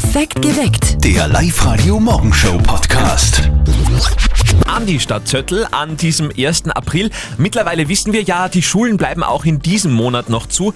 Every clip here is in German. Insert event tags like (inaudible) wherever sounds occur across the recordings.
Perfekt geweckt. Der Live-Radio-Morgenshow-Podcast. an die Stadt Zöttl an diesem 1. April. Mittlerweile wissen wir ja, die Schulen bleiben auch in diesem Monat noch zu.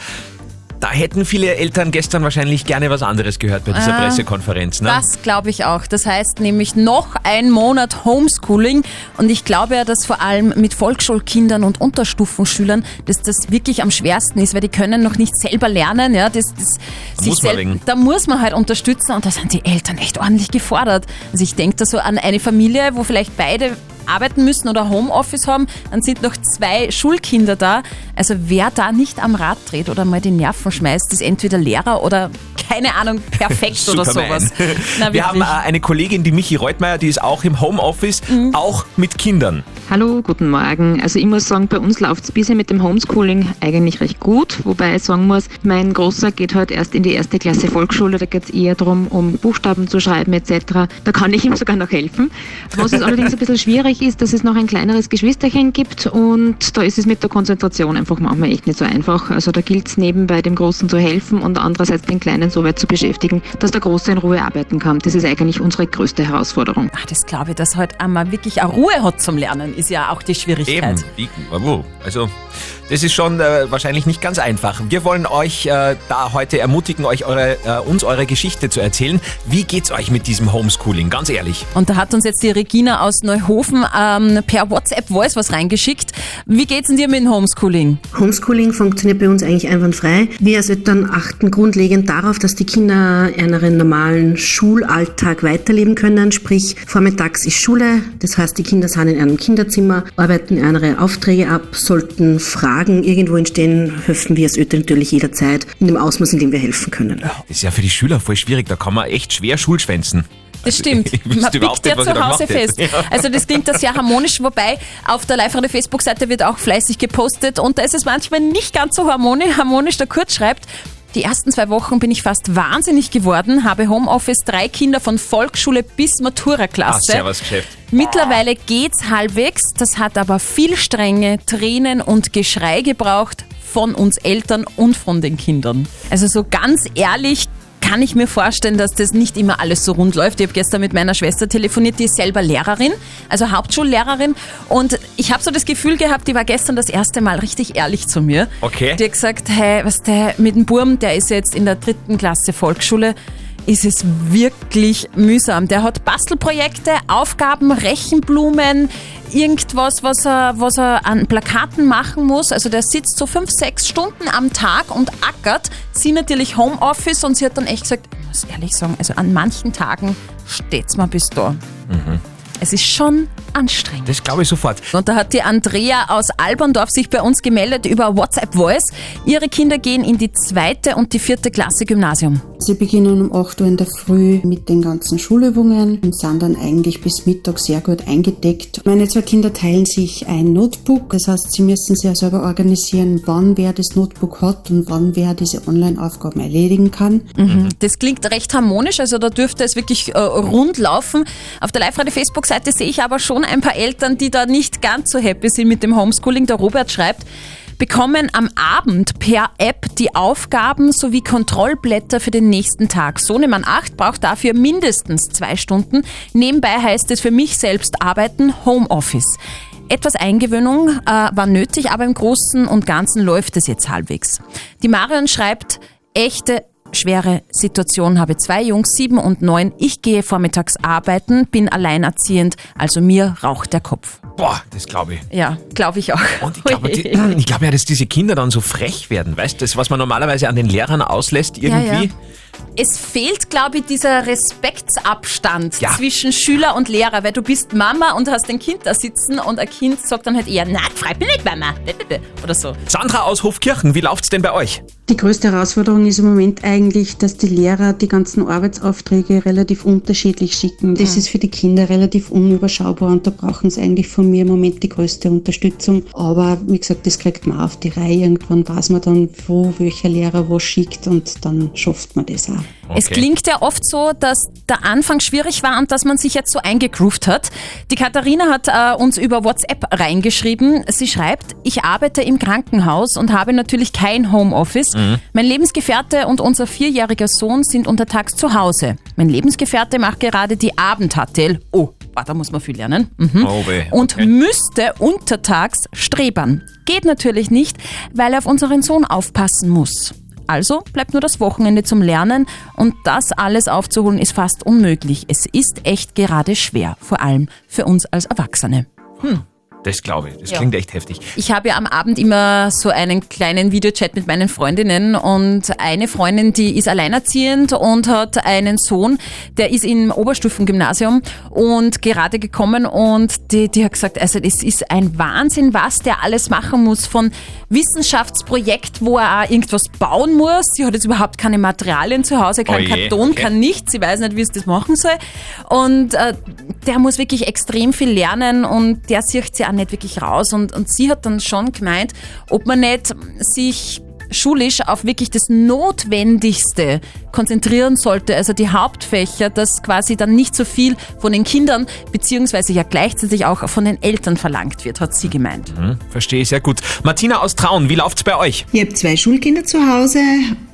Da hätten viele Eltern gestern wahrscheinlich gerne was anderes gehört bei dieser Ah, Pressekonferenz. Ne? Das glaube ich auch. Das heißt nämlich noch ein Monat Homeschooling. Und ich glaube ja, dass vor allem mit Volksschulkindern und Unterstufenschülern, dass das wirklich am schwersten ist, weil die können noch nicht selber lernen. Ja, das, das, Muss man sel- wegen. da muss man halt unterstützen und da sind die Eltern echt ordentlich gefordert. Also ich denke da so an eine Familie, wo vielleicht beide arbeiten müssen oder Homeoffice haben, dann sind noch zwei Schulkinder da. Also wer da nicht am Rad dreht oder mal die Nerven schmeißt, ist entweder Lehrer oder keine Ahnung, perfekt (laughs) oder sowas. Na, Wir haben äh, eine Kollegin, die Michi Reutmeier, die ist auch im Homeoffice, Mhm. auch mit Kindern. Hallo, guten Morgen. Also ich muss sagen, bei uns läuft es bisher mit dem Homeschooling eigentlich recht gut, wobei ich sagen muss, mein Großer geht halt erst in die erste Klasse Volksschule, da geht es eher darum, um Buchstaben zu schreiben etc. Da kann ich ihm sogar noch helfen. Was es allerdings ein bisschen schwierig ist, dass es noch ein kleineres Geschwisterchen gibt und da ist es mit der Konzentration einfach manchmal echt nicht so einfach. Also da gilt es nebenbei dem Großen zu helfen und andererseits den Kleinen so weit zu beschäftigen, dass der Große in Ruhe arbeiten kann. Das ist eigentlich unsere größte Herausforderung. Ach, das glaube ich, dass halt einmal wirklich eine Ruhe hat zum Lernen, ist ja auch die Schwierigkeit. Eben. Also, das ist schon äh, wahrscheinlich nicht ganz einfach. Wir wollen euch äh, da heute ermutigen, euch eure, äh, uns eure Geschichte zu erzählen. Wie geht's euch mit diesem Homeschooling? Ganz ehrlich. Und da hat uns jetzt die Regina aus Neuhofen ähm, per WhatsApp Voice was reingeschickt. Wie geht's denn dir mit dem Homeschooling? Homeschooling funktioniert bei uns eigentlich einwandfrei. Wir als Eltern achten grundlegend darauf, dass die Kinder ihren normalen Schulalltag weiterleben können. Sprich, vormittags ist Schule, das heißt, die Kinder sind in einem Kinderzimmer, arbeiten ihre Aufträge ab, sollten Fragen irgendwo entstehen, helfen wir als Eltern natürlich jederzeit in dem Ausmaß, in dem wir helfen können. Das ist ja für die Schüler voll schwierig. Da kann man echt schwer Schulschwänzen. Das stimmt. (laughs) ich wüsste Man pickt ja zu Hause fest. Ja. Also das klingt da sehr harmonisch, wobei auf der live Facebook-Seite wird auch fleißig gepostet und da ist es manchmal nicht ganz so harmonisch. harmonisch. Der Kurt schreibt, die ersten zwei Wochen bin ich fast wahnsinnig geworden, habe Homeoffice, drei Kinder von Volksschule bis Matura-Klasse. servus, Geschäft. Mittlerweile geht's halbwegs, das hat aber viel Strenge, Tränen und Geschrei gebraucht von uns Eltern und von den Kindern. Also so ganz ehrlich kann ich mir vorstellen, dass das nicht immer alles so rund läuft. Ich habe gestern mit meiner Schwester telefoniert, die ist selber Lehrerin, also Hauptschullehrerin und ich habe so das Gefühl gehabt, die war gestern das erste Mal richtig ehrlich zu mir. Okay. Die hat gesagt, hey, was der mit dem Burm, der ist jetzt in der dritten Klasse Volksschule, ist es wirklich mühsam. Der hat Bastelprojekte, Aufgaben, Rechenblumen, irgendwas, was er, was er an Plakaten machen muss. Also der sitzt so fünf, sechs Stunden am Tag und ackert. Sie natürlich Homeoffice und sie hat dann echt gesagt, ich muss ehrlich sagen, also an manchen Tagen steht's mir bis da. Es ist schon anstrengend. Das glaube ich sofort. Und da hat die Andrea aus Alberndorf sich bei uns gemeldet über WhatsApp Voice. Ihre Kinder gehen in die zweite und die vierte Klasse Gymnasium. Sie beginnen um 8 Uhr in der Früh mit den ganzen Schulübungen und sind dann eigentlich bis Mittag sehr gut eingedeckt. Meine zwei Kinder teilen sich ein Notebook, das heißt, sie müssen ja selber organisieren, wann wer das Notebook hat und wann wer diese Online-Aufgaben erledigen kann. Das klingt recht harmonisch, also da dürfte es wirklich äh, rund laufen. Auf der Live-Radio-Facebook-Seite sehe ich aber schon ein paar Eltern, die da nicht ganz so happy sind mit dem Homeschooling. Der Robert schreibt, bekommen am Abend per App die Aufgaben sowie Kontrollblätter für den nächsten Tag. Sohnemann 8 braucht dafür mindestens zwei Stunden. Nebenbei heißt es für mich selbst arbeiten Homeoffice. Etwas Eingewöhnung äh, war nötig, aber im Großen und Ganzen läuft es jetzt halbwegs. Die Marion schreibt, echte schwere Situation, habe zwei Jungs, sieben und neun. Ich gehe vormittags arbeiten, bin alleinerziehend, also mir raucht der Kopf. Boah, das glaube ich. Ja, glaube ich auch. Und ich glaube, (laughs) glaube ja, dass diese Kinder dann so frech werden, weißt du, das, was man normalerweise an den Lehrern auslässt, irgendwie. ja. Es fehlt, glaube ich, dieser Respektsabstand Ja. zwischen Schüler und Lehrer, weil du bist Mama und hast ein Kind da sitzen und ein Kind sagt dann halt eher, na, freut mich nicht, Mama. Oder so. Sandra aus Hofkirchen, wie läuft's denn bei euch? Die größte Herausforderung ist im Moment eigentlich, dass die Lehrer die ganzen Arbeitsaufträge relativ unterschiedlich schicken. Das ist für die Kinder relativ unüberschaubar und da brauchen sie eigentlich von mir im Moment die größte Unterstützung. Aber wie gesagt, das kriegt man auf die Reihe. Irgendwann weiß man dann, wo welcher Lehrer was schickt und dann schafft man das auch. Es klingt ja oft so, dass der Anfang schwierig war und dass man sich jetzt so eingegroovt hat. Die Katharina hat äh, uns über WhatsApp reingeschrieben. Sie schreibt, ich arbeite im Krankenhaus und habe natürlich kein Homeoffice. Mein Lebensgefährte und unser vierjähriger Sohn sind untertags zu Hause. Mein Lebensgefährte macht gerade die Abend-HTL. Oh, da muss man viel lernen. Mhm. Oh weh, Und okay. müsste untertags strebern. Geht natürlich nicht, weil er auf unseren Sohn aufpassen muss. Also bleibt nur das Wochenende zum Lernen und das alles aufzuholen ist fast unmöglich. Es ist echt gerade schwer, vor allem für uns als Erwachsene. Das glaube ich. Das Ja. klingt echt heftig. Ich habe ja am Abend immer so einen kleinen Videochat mit meinen Freundinnen und eine Freundin, die ist alleinerziehend und hat einen Sohn, der ist im Oberstufengymnasium und gerade gekommen und die, die hat gesagt, also es ist ein Wahnsinn, was der alles machen muss von Wissenschaftsprojekt, wo er auch irgendwas bauen muss. Sie hat jetzt überhaupt keine Materialien zu Hause, kein Oh Karton, okay. kann nichts. Sie weiß nicht, wie sie das machen soll. Und äh, der muss wirklich extrem viel lernen und der sieht sie nicht wirklich raus. Und, und sie hat dann schon gemeint, ob man nicht sich schulisch auf wirklich das Notwendigste konzentrieren sollte, also die Hauptfächer, dass quasi dann nicht so viel von den Kindern beziehungsweise ja gleichzeitig auch von den Eltern verlangt wird, hat sie gemeint. Hm, verstehe ich sehr gut. Martina aus Traun, wie läuft's bei euch? Ich habe zwei Schulkinder zu Hause.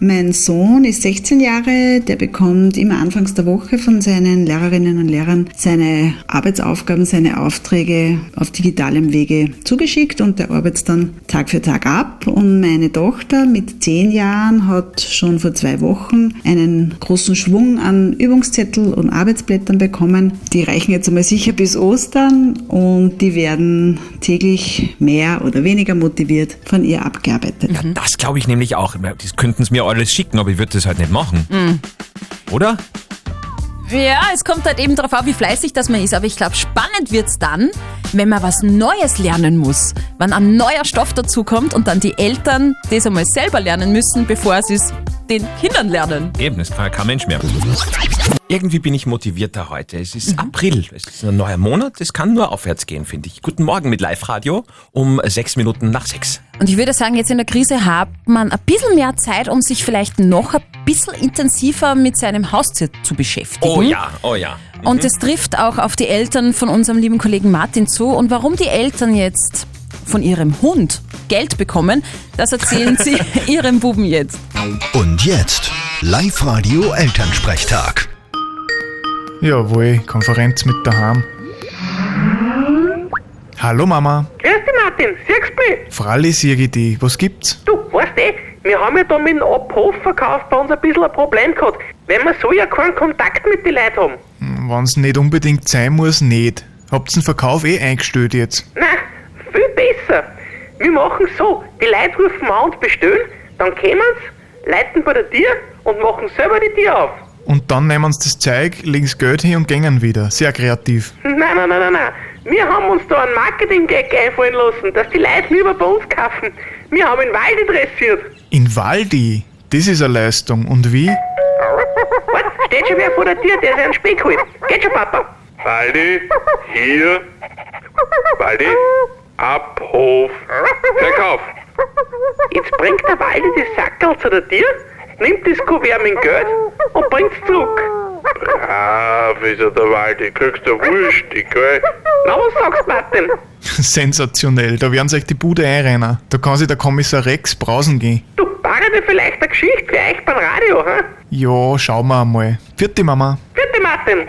Mein Sohn ist 16 Jahre. Der bekommt immer anfangs der Woche von seinen Lehrerinnen und Lehrern seine Arbeitsaufgaben, seine Aufträge auf digitalem Wege zugeschickt und der arbeitet dann Tag für Tag ab. Und meine Tochter mit 10 Jahren hat schon vor zwei Wochen einen großen Schwung an Übungszettel und Arbeitsblättern bekommen. Die reichen jetzt einmal sicher bis Ostern und die werden täglich mehr oder weniger motiviert von ihr abgearbeitet. Ja, das glaube ich nämlich auch. Das könnten sie mir alles schicken, aber ich würde das halt nicht machen. Oder? Ja, es kommt halt eben darauf an, wie fleißig das man ist. Aber ich glaube, spannend wird's dann, wenn man was Neues lernen muss. Wenn ein neuer Stoff dazukommt und dann die Eltern das einmal selber lernen müssen, bevor sie es den Kindern lernen. Eben, das kann kein Mensch mehr. Irgendwie bin ich motivierter heute. Es ist April, es ist ein neuer Monat, es kann nur aufwärts gehen, finde ich. Guten Morgen mit Live-Radio um sechs Minuten nach sechs. Und ich würde sagen, jetzt in der Krise hat man ein bisschen mehr Zeit, um sich vielleicht noch ein bisschen intensiver mit seinem Haustier zu beschäftigen. Oh ja, oh ja. Und es trifft auch auf die Eltern von unserem lieben Kollegen Martin zu. Und warum die Eltern jetzt von ihrem Hund Geld bekommen, das erzählen sie (laughs) (laughs) ihrem Buben jetzt. Und jetzt Live-Radio Elternsprechtag. Jawohl, Konferenz mit daheim. Hallo Mama, Grüß dich, Martin. Siehst du mich? Fralli sieg die, was gibt's? Du, weißt eh, wir haben ja da mit dem Abhofverkauf bei uns ein bisschen ein Problem gehabt, weil wir so ja keinen Kontakt mit den Leuten haben. Hm, Wenn's nicht unbedingt sein muss, nicht. Habt's den Verkauf eh eingestellt jetzt? Nein, besser. Wir machen so, die Leute rufen an und bestellen, dann kommen sie, leiten bei der Tür und machen selber die Tür auf. Und dann nehmen sie das Zeug, legen's Geld hin und gängen wieder. Sehr kreativ. Nein, nein, nein, nein, nein. Wir haben uns da einen Marketing-Gag einfallen lassen, dass die Leute lieber bei uns kaufen. Wir haben ihn Walde dressiert. In Waldi, das ist eine Leistung. Und wie? Wart, steht schon wer vor der Tür, der sich einen Speck holt. Geht schon, Papa. Waldi, hier. Waldi, Abhof, Verkauf. Jetzt bringt der Waldi das Sackerl zu der Tür, nimmt das Kuvert mit Geld und bringt's zurück. Brav ist er der Waldi, kriegst du Wurst, gell? Na, was sagst du, Martin? (laughs) Sensationell, da werden sich die Bude einrennen. Da kann sich der Kommissar Rex brausen gehen. Du, war dir vielleicht eine Geschichte für euch beim Radio, hä? Ja, schauen wir einmal. Vierte Mama. Bitte, Martin.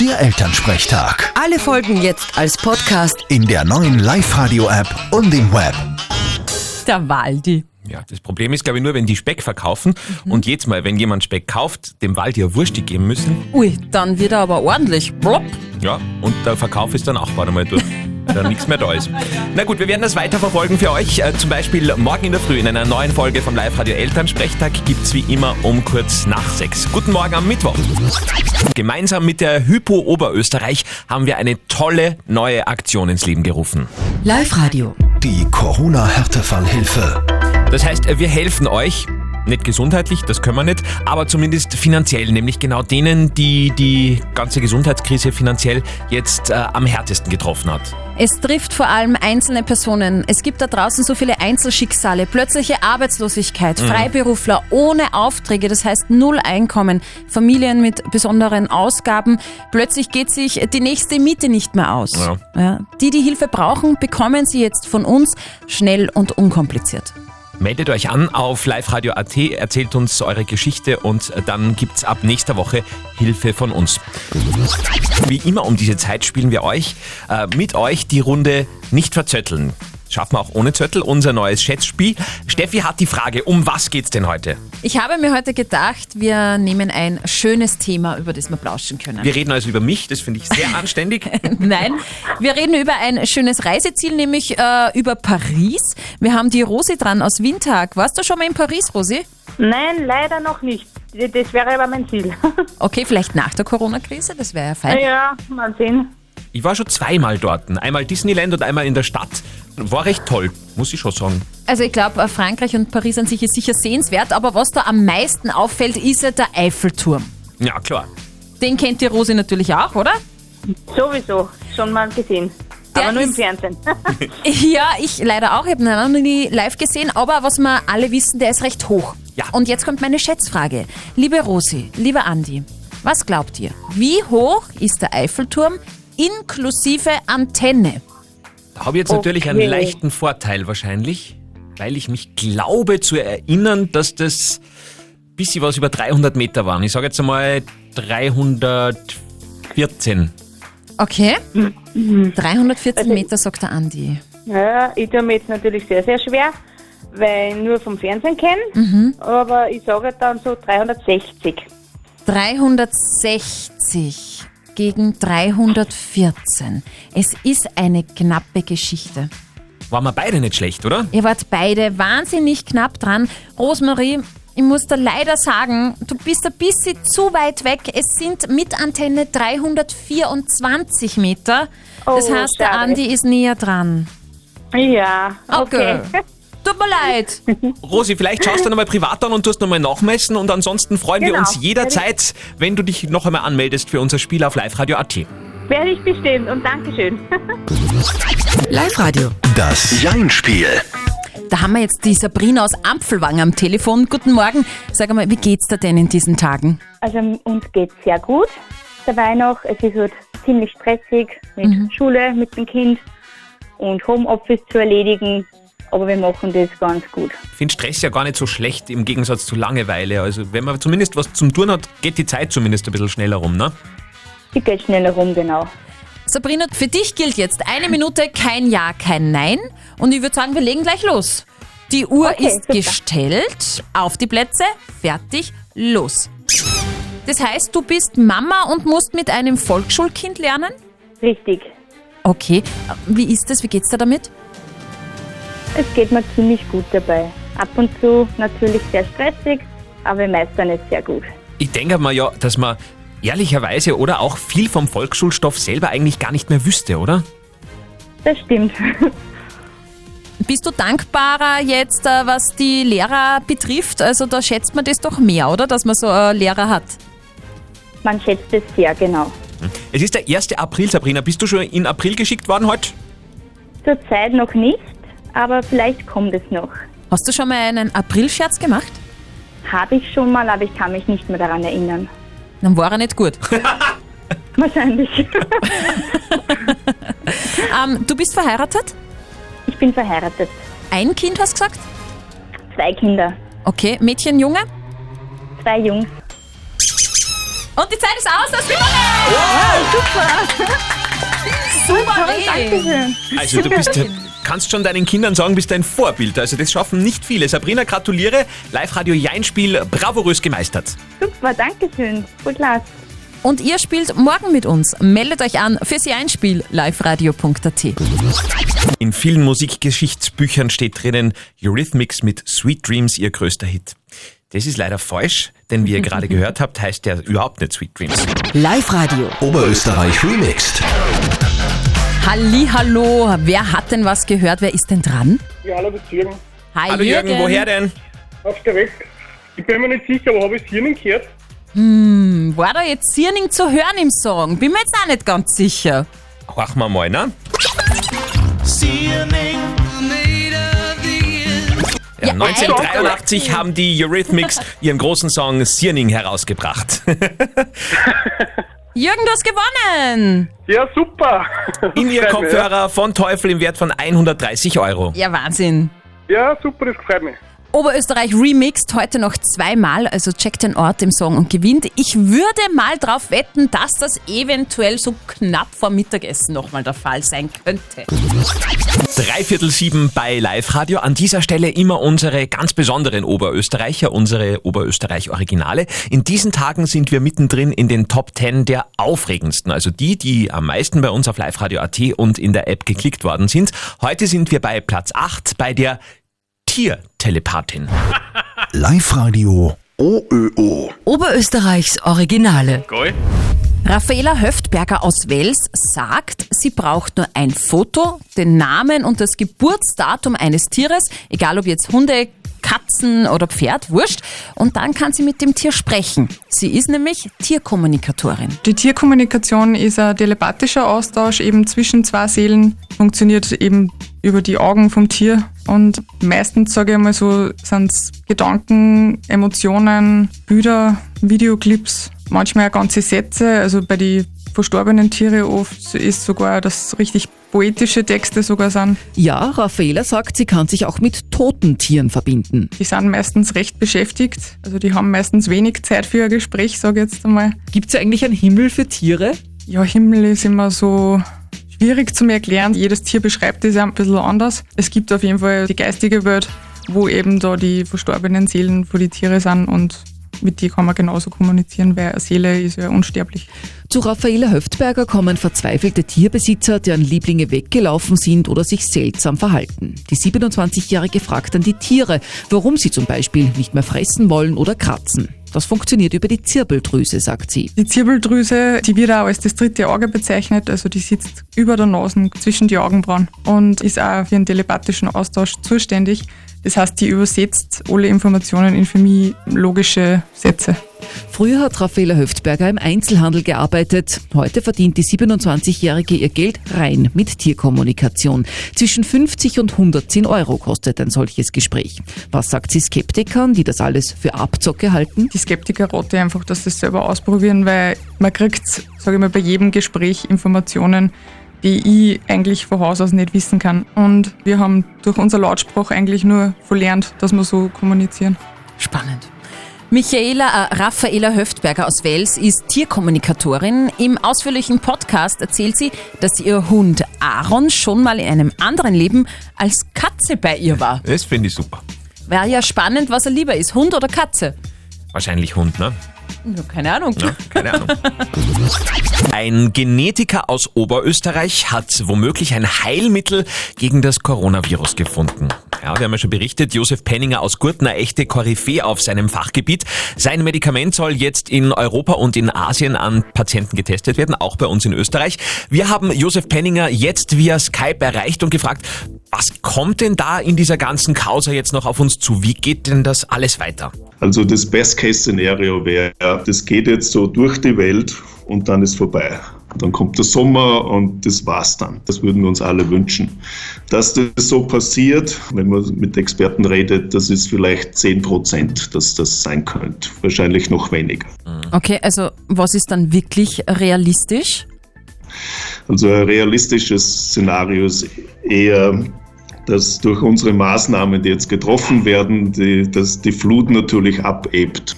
Der Elternsprechtag. Alle Folgen jetzt als Podcast. In der neuen Live-Radio-App und im Web. Der Waldi. Ja, das Problem ist, glaube ich, nur, wenn die Speck verkaufen und jedes Mal, wenn jemand Speck kauft, dem Wald ja Wurst geben müssen. Ui, dann wird er aber ordentlich. Blop. Ja, und der Verkauf ist dann auch bald einmal durch, weil dann nichts mehr da ist. Na gut, wir werden das weiterverfolgen für euch. Äh, zum Beispiel morgen in der Früh in einer neuen Folge vom Live-Radio Elternsprechtag gibt's wie immer um kurz nach sechs. Guten Morgen am Mittwoch. Gemeinsam mit der Hypo Oberösterreich haben wir eine tolle neue Aktion ins Leben gerufen. Live-Radio. Die Corona-Härtefallhilfe. Das heißt, wir helfen euch Nicht gesundheitlich, das können wir nicht, aber zumindest finanziell, nämlich genau denen, die die ganze Gesundheitskrise finanziell jetzt äh, am härtesten getroffen hat. Es trifft vor allem einzelne Personen. Es gibt da draußen so viele Einzelschicksale, plötzliche Arbeitslosigkeit, Mhm. Freiberufler ohne Aufträge, das heißt null Einkommen, Familien mit besonderen Ausgaben. Plötzlich geht sich die nächste Miete nicht mehr aus. Ja. Ja. Die, die Hilfe brauchen, bekommen sie jetzt von uns schnell und unkompliziert. Meldet euch an auf liveradio.at, erzählt uns eure Geschichte und dann gibt's ab nächster Woche Hilfe von uns. Wie immer um diese Zeit spielen wir euch äh, mit euch die Runde nicht verzötteln. Schaffen wir auch ohne Zöttel unser neues Schätzspiel. Steffi hat die Frage, um was geht's denn heute? Ich habe mir heute gedacht, wir nehmen ein schönes Thema, über das wir plauschen können. Wir reden also über mich, das finde ich sehr (laughs) anständig. Nein, wir reden über ein schönes Reiseziel, nämlich äh, über Paris. Wir haben die Rosi dran aus Windtag. Warst du schon mal in Paris, Rosi? Nein, leider noch nicht. Das wäre aber mein Ziel. (laughs) Okay, vielleicht nach der Corona-Krise, das wäre ja fein. Ja, mal sehen. Ich war schon zweimal dort. Einmal Disneyland und einmal in der Stadt. War recht toll, muss ich schon sagen. Also ich glaube, Frankreich und Paris an sich ist sicher sehenswert, aber was da am meisten auffällt, ist ja der Eiffelturm. Ja, klar. Den kennt die Rosi natürlich auch, oder? Sowieso, schon mal gesehen. Der aber nur im Fernsehen. (laughs) (laughs) Ja, ich leider auch. Ich habe ihn noch nie live gesehen, aber was wir alle wissen, der ist recht hoch. Ja. Und jetzt kommt meine Schätzfrage. Liebe Rosi, lieber Andi, was glaubt ihr? Wie hoch ist der Eiffelturm inklusive Antenne? Da habe ich jetzt natürlich einen Okay. leichten Vorteil wahrscheinlich, weil ich mich glaube zu erinnern, dass das bisschen was über 300 Meter waren. Ich sage jetzt einmal 314. Okay. Mhm. 314 Also- Meter, sagt der Andi. Ja, ich tue mir jetzt natürlich sehr, sehr schwer, weil ich nur vom Fernsehen kenne. Mhm. Aber ich sage dann so 360. 360 gegen 314. Es ist eine knappe Geschichte. Waren wir beide nicht schlecht, oder? Ihr wart beide wahnsinnig knapp dran. Rosmarie, ich muss da leider sagen, du bist ein bisschen zu weit weg. Es sind mit Antenne 324 Meter. Das Oh, heißt, der schade. Andi ist näher dran. Ja, Okay. Tut mir leid. (laughs) Rosi, vielleicht schaust du nochmal privat an und tust nochmal nachmessen und ansonsten freuen wir Genau. uns jederzeit, wenn du dich noch einmal anmeldest für unser Spiel auf liveradio.at. Werde ich bestimmt und Dankeschön. (laughs) Live-Radio. Das Jein-Spiel. Da haben wir jetzt die Sabrina aus Ampfelwang am Telefon. Guten Morgen. Sag mal, wie geht's dir denn in diesen Tagen? Also uns geht sehr gut. Dabei noch, es ist halt ziemlich stressig mit Mhm. Schule, mit dem Kind und Homeoffice zu erledigen. Aber wir machen das ganz gut. Ich finde Stress ja gar nicht so schlecht im Gegensatz zu Langeweile. Also wenn man zumindest was zum Tun hat, geht die Zeit zumindest ein bisschen schneller rum, ne? Die geht schneller rum, genau. Sabrina, für dich gilt jetzt eine Minute kein Ja, kein Nein. Und ich würde sagen, wir legen gleich los. Die Uhr Okay, ist super. gestellt. Auf die Plätze. Fertig. Los. Das heißt, du bist Mama und musst mit einem Volksschulkind lernen? Richtig. Okay. Wie ist es? Wie geht's dir damit? Es geht mir ziemlich gut dabei. Ab und zu natürlich sehr stressig, aber wir meistern es sehr gut. Ich denke mal ja, dass man ehrlicherweise oder auch viel vom Volksschulstoff selber eigentlich gar nicht mehr wüsste, oder? Das stimmt. (laughs) Bist du dankbarer jetzt, äh, was die Lehrer betrifft? Also da schätzt man das doch mehr, oder? Dass man so einen Lehrer hat. Man schätzt es sehr genau. Es ist der 1. April, Sabrina. Bist du schon in April geschickt worden heute? Zurzeit noch nicht, aber vielleicht kommt es noch. Hast du schon mal einen Aprilscherz gemacht? Habe ich schon mal, aber ich kann mich nicht mehr daran erinnern. Dann war er nicht gut. (laughs) Wahrscheinlich. (laughs) ähm, du bist verheiratet? Ich bin verheiratet. Ein Kind hast du gesagt? Zwei Kinder. Okay, Mädchen, Junge? Zwei Jungs. Und die Zeit ist aus, das gewonnen! super! Souverän! Dankeschön. Also du bist, kannst schon deinen Kindern sagen, bist ein Vorbild. Also das schaffen nicht viele. Sabrina, gratuliere. Live-Radio Jein-Spiel bravourös gemeistert. Super, Dankeschön. Voll klasse. Und ihr spielt morgen mit uns. Meldet euch an fürs Einspiel liveradio.at. In vielen Musikgeschichtsbüchern steht drinnen Eurythmics mit Sweet Dreams ihr größter Hit. Das ist leider falsch, denn wie ihr gerade (laughs) gehört habt, heißt der überhaupt nicht Sweet Dreams. Live-Radio. Oberösterreich remixed. Hallo, wer hat denn was gehört? Wer ist denn dran? Ja, hallo, das ist Jürgen. Hi Hallo Jürgen, woher denn? Aufgeregt. Ich bin mir nicht sicher, aber habe ich Sirning gehört? Hm, war da jetzt Sierning zu hören im Song? Bin mir jetzt auch nicht ganz sicher. Horchen wir mal, ne? Ja, 1983 haben die Eurythmics ihren großen Song Sierning herausgebracht. (laughs) (laughs) Jürgen, du hast gewonnen! Ja, super! In ihr (laughs) Kopfhörer von Teufel im Wert von 130 Euro. Ja, Wahnsinn. Ja, super, das freut mich. Oberösterreich remixed heute noch zweimal, also checkt den Ort im Song und gewinnt. Ich würde mal drauf wetten, dass das eventuell so knapp vor Mittagessen nochmal der Fall sein könnte. Dreiviertel sieben bei Live Radio. An dieser Stelle immer unsere ganz besonderen Oberösterreicher, unsere Oberösterreich-Originale. In diesen Tagen sind wir mittendrin in den Top 10 der aufregendsten, also die, die am meisten bei uns auf Live Radio AT und in der App geklickt worden sind. Heute sind wir bei Platz 8 bei der Tiertelepathin. Live-Radio OÖO. Oberösterreichs Originale. Geil. Raffaela Höftberger aus Wels sagt, sie braucht nur ein Foto, den Namen und das Geburtsdatum eines Tieres, egal ob jetzt Hunde, Katzen oder Pferd, wurscht. Und dann kann sie mit dem Tier sprechen. Sie ist nämlich Tierkommunikatorin. Die Tierkommunikation ist ein telepathischer Austausch eben zwischen zwei Seelen, funktioniert eben über die Augen vom Tier. Und meistens, sage ich mal so, sind es Gedanken, Emotionen, Bilder, Videoclips, manchmal auch ganze Sätze. Also bei den verstorbenen Tieren oft ist sogar, dass richtig poetische Texte sogar sind. Ja, Raffaela sagt, sie kann sich auch mit toten Tieren verbinden. Die sind meistens recht beschäftigt. Also die haben meistens wenig Zeit für ein Gespräch, sage ich jetzt einmal. Gibt es eigentlich einen Himmel für Tiere? Ja, Himmel ist immer so schwierig zu erklären. Jedes Tier beschreibt es ja ein bisschen anders. Es gibt auf jeden Fall die geistige Welt, wo eben da die verstorbenen Seelen von die Tiere sind und mit die kann man genauso kommunizieren, weil eine Seele ist ja unsterblich. Zu Raffaela Höftberger kommen verzweifelte Tierbesitzer, deren Lieblinge weggelaufen sind oder sich seltsam verhalten. Die 27-Jährige fragt dann die Tiere, warum sie zum Beispiel nicht mehr fressen wollen oder kratzen. Das funktioniert über die Zirbeldrüse, sagt sie. Die Zirbeldrüse, die wird auch als das dritte Auge bezeichnet, also die sitzt über der Nase zwischen die Augenbrauen und ist auch für einen telepathischen Austausch zuständig. Das heißt, die übersetzt alle Informationen in für mich logische Sätze. Früher hat Raffaela Höftberger im Einzelhandel gearbeitet. Heute verdient die 27-Jährige ihr Geld rein mit Tierkommunikation. Zwischen 50 und 110 Euro kostet ein solches Gespräch. Was sagt sie Skeptikern, die das alles für Abzocke halten? Die Skeptiker rate einfach, dass sie das selber ausprobieren, weil man kriegt, sage ich mal, bei jedem Gespräch Informationen, die ich eigentlich von Haus aus nicht wissen kann. Und wir haben durch unser Lautsprache eigentlich nur verlernt, dass wir so kommunizieren. Spannend. Michaela äh, Raffaela Höftberger aus Wels ist Tierkommunikatorin. Im ausführlichen Podcast erzählt sie, dass ihr Hund Aaron schon mal in einem anderen Leben als Katze bei ihr war. Das finde ich super. Wäre ja spannend, was er lieber ist, Hund oder Katze. Wahrscheinlich Hund, ne? Keine Ahnung. Ja, keine Ahnung. (laughs) Ein Genetiker aus Oberösterreich hat womöglich ein Heilmittel gegen das Coronavirus gefunden. Ja, wir haben ja schon berichtet, Josef Penninger aus Gurten, eine echte Koryphäe auf seinem Fachgebiet. Sein Medikament soll jetzt in Europa und in Asien an Patienten getestet werden, auch bei uns in Österreich. Wir haben Josef Penninger jetzt via Skype erreicht und gefragt, was kommt denn da in dieser ganzen Causa jetzt noch auf uns zu? Wie geht denn das alles weiter? Also das Best-Case-Szenario wäre, das geht jetzt so durch die Welt und dann ist vorbei. Dann kommt der Sommer und das war's dann. Das würden wir uns alle wünschen. Dass das so passiert, wenn man mit Experten redet, das ist vielleicht 10 Prozent, dass das sein könnte. Wahrscheinlich noch weniger. Okay, also was ist dann wirklich realistisch? Also ein realistisches Szenario ist eher, dass durch unsere Maßnahmen, die jetzt getroffen werden, die, dass die Flut natürlich abebt.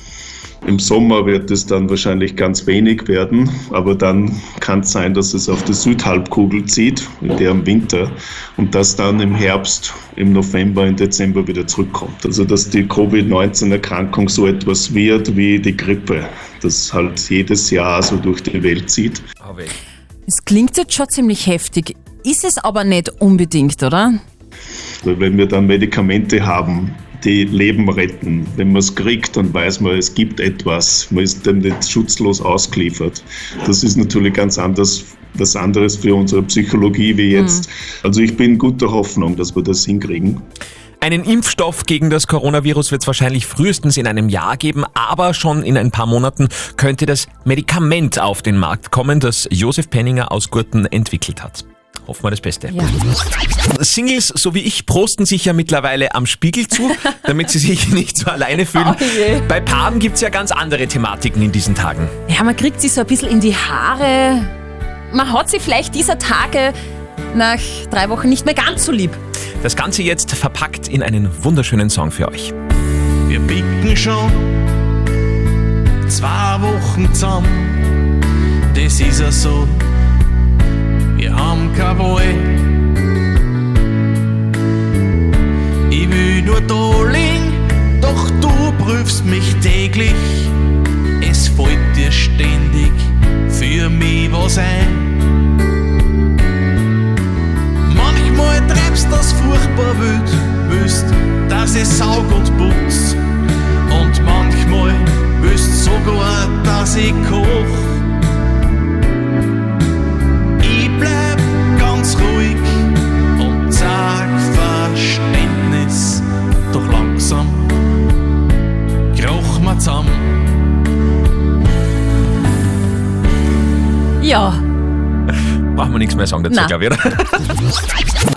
Im Sommer wird es dann wahrscheinlich ganz wenig werden, aber dann kann es sein, dass es auf die Südhalbkugel zieht, in der im Winter, und das dann im Herbst, im November, im Dezember wieder zurückkommt. Also dass die Covid-19-Erkrankung so etwas wird wie die Grippe, das halt jedes Jahr so durch die Welt zieht. Es klingt jetzt schon ziemlich heftig, ist es aber nicht unbedingt, oder? Wenn wir dann Medikamente haben, die Leben retten. Wenn man es kriegt, dann weiß man, es gibt etwas. Man ist dem nicht schutzlos ausgeliefert. Das ist natürlich ganz anders, was anderes für unsere Psychologie wie jetzt. Also ich bin guter Hoffnung, dass wir das hinkriegen. Einen Impfstoff gegen das Coronavirus wird es wahrscheinlich frühestens in einem Jahr geben, aber schon in ein paar Monaten könnte das Medikament auf den Markt kommen, das Josef Penninger aus Gurten entwickelt hat. Hoffen wir das Beste. Ja. Singles, so wie ich, prosten sich ja mittlerweile am Spiegel zu, (laughs) damit sie sich nicht so alleine fühlen. Oh. Bei Paaren gibt's ja ganz andere Thematiken in diesen Tagen. Ja, man kriegt sich so ein bisschen in die Haare. Man hat sie vielleicht dieser Tage nach drei Wochen nicht mehr ganz so lieb. Das Ganze jetzt verpackt in einen wunderschönen Song für euch. Wir bicken schon zwei Wochen zusammen. Das ist ja so. Kein Wahl. Ich will nur da liegen, doch du prüfst mich täglich. Es fällt dir ständig für mich was ein. Manchmal treibst das furchtbar wild, willst, dass ich saug und putz. Und manchmal willst sogar, dass ich koch. Ja, Machen wir nichts mehr sagen dazu, glaube ich, oder?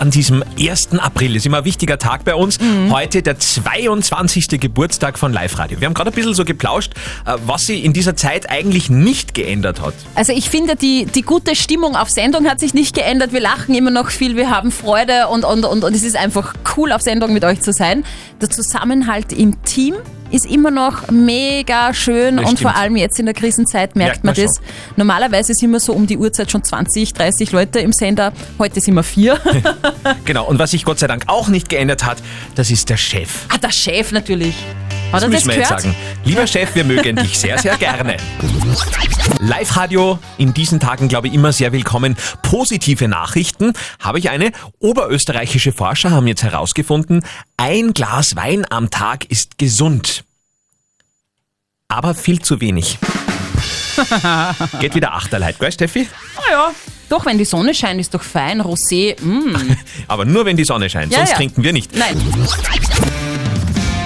(laughs) An diesem 1. April ist immer ein wichtiger Tag bei uns. Mhm. Heute der 22. Geburtstag von Live Radio. Wir haben gerade ein bisschen so geplauscht, äh, was sich in dieser Zeit eigentlich nicht geändert hat. also ich finde, die, die gute Stimmung auf Sendung hat sich nicht geändert. Wir lachen immer noch viel, wir haben Freude und, und, und, und es ist einfach cool, auf Sendung mit euch zu sein. Der Zusammenhalt im Team ist immer noch mega schön Das und vor stimmt. allem jetzt in der Krisenzeit merkt, Merkt man man das. Normalerweise sind wir so um die Uhrzeit schon 20, 30 Leute im Sender. Heute sind wir vier. (laughs) Genau, und was sich Gott sei Dank auch nicht geändert hat, das ist der Chef. ah, der Chef natürlich. Hat Das er das müssen wir jetzt gehört? sagen. Lieber Chef, wir mögen dich sehr, sehr gerne. Live-Radio in diesen Tagen, glaube ich, immer sehr willkommen. Positive Nachrichten habe ich eine. Oberösterreichische Forscher haben jetzt herausgefunden, ein Glas Wein am Tag ist gesund. Aber viel zu wenig. (laughs) Geht wieder Achterleid, gell, Steffi? Naja, doch, wenn die Sonne scheint, ist doch fein. Rosé, mm. (laughs) Aber nur wenn die Sonne scheint, Ja, sonst ja. trinken wir nicht. Nein.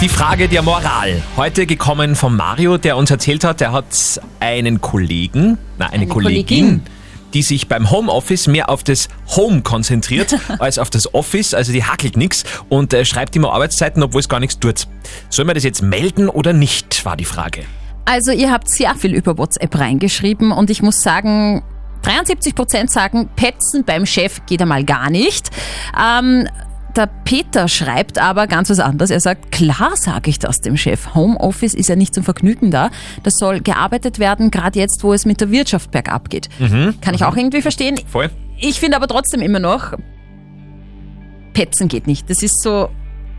Die Frage der Moral. Heute gekommen von Mario, der uns erzählt hat, er hat einen Kollegen, na, eine, Eine Kollegin, Kollegin. die sich beim Homeoffice mehr auf das Home konzentriert (laughs) als auf das Office, also die hackelt nichts und äh, schreibt immer Arbeitszeiten, obwohl es gar nichts tut. Soll man das jetzt melden oder nicht, war die Frage. Also ihr habt sehr viel über WhatsApp reingeschrieben und ich muss sagen, 73% sagen, Petzen beim Chef geht einmal gar nicht. Ähm, der Peter schreibt aber ganz was anderes. Er sagt, klar sage ich das dem Chef. Homeoffice ist ja nicht zum Vergnügen da. Das soll gearbeitet werden, gerade jetzt, wo es mit der Wirtschaft bergab geht. Mhm. Kann ich auch irgendwie verstehen. Voll. Ich finde aber trotzdem immer noch, Petzen geht nicht. Das ist so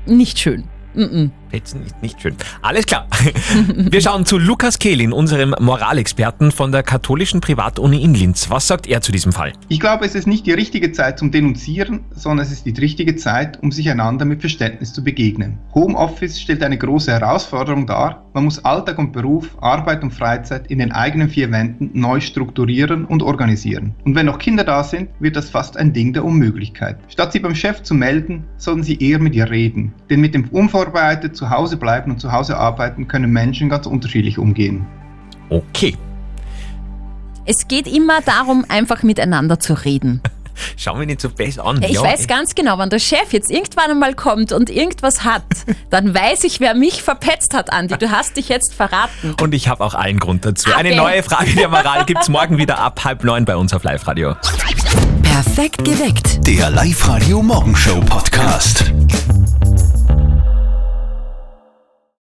nicht schön. Mm -mm. Petzen ist nicht schön. Alles klar. (laughs) Wir schauen zu Lukas Kehlin, unserem Moralexperten von der katholischen Privatuni in Linz. Was sagt er zu diesem Fall? Ich glaube, es ist nicht die richtige Zeit zum Denunzieren, sondern es ist die richtige Zeit, um sich einander mit Verständnis zu begegnen. Homeoffice stellt eine große Herausforderung dar. Man muss Alltag und Beruf, Arbeit und Freizeit in den eigenen vier Wänden neu strukturieren und organisieren. Und wenn noch Kinder da sind, wird das fast ein Ding der Unmöglichkeit. Statt sie beim Chef zu melden, sollten sie eher mit ihr reden. Denn mit dem unvorbereitet zu Hause bleiben und zu Hause arbeiten können Menschen ganz unterschiedlich umgehen. Okay. Es geht immer darum, einfach miteinander zu reden. (laughs) Schau mich nicht so besser an. Ich Ja, weiß echt. ganz genau, wenn der Chef jetzt irgendwann einmal kommt und irgendwas hat, (laughs) dann weiß ich, wer mich verpetzt hat, Andi. Du hast dich jetzt verraten. Und ich habe auch allen Grund dazu. Eine Okay. neue Frage der Moral gibt's (laughs) morgen wieder ab halb neun bei uns auf Live-Radio. Perfekt geweckt. Der Live-Radio Morgenshow Podcast.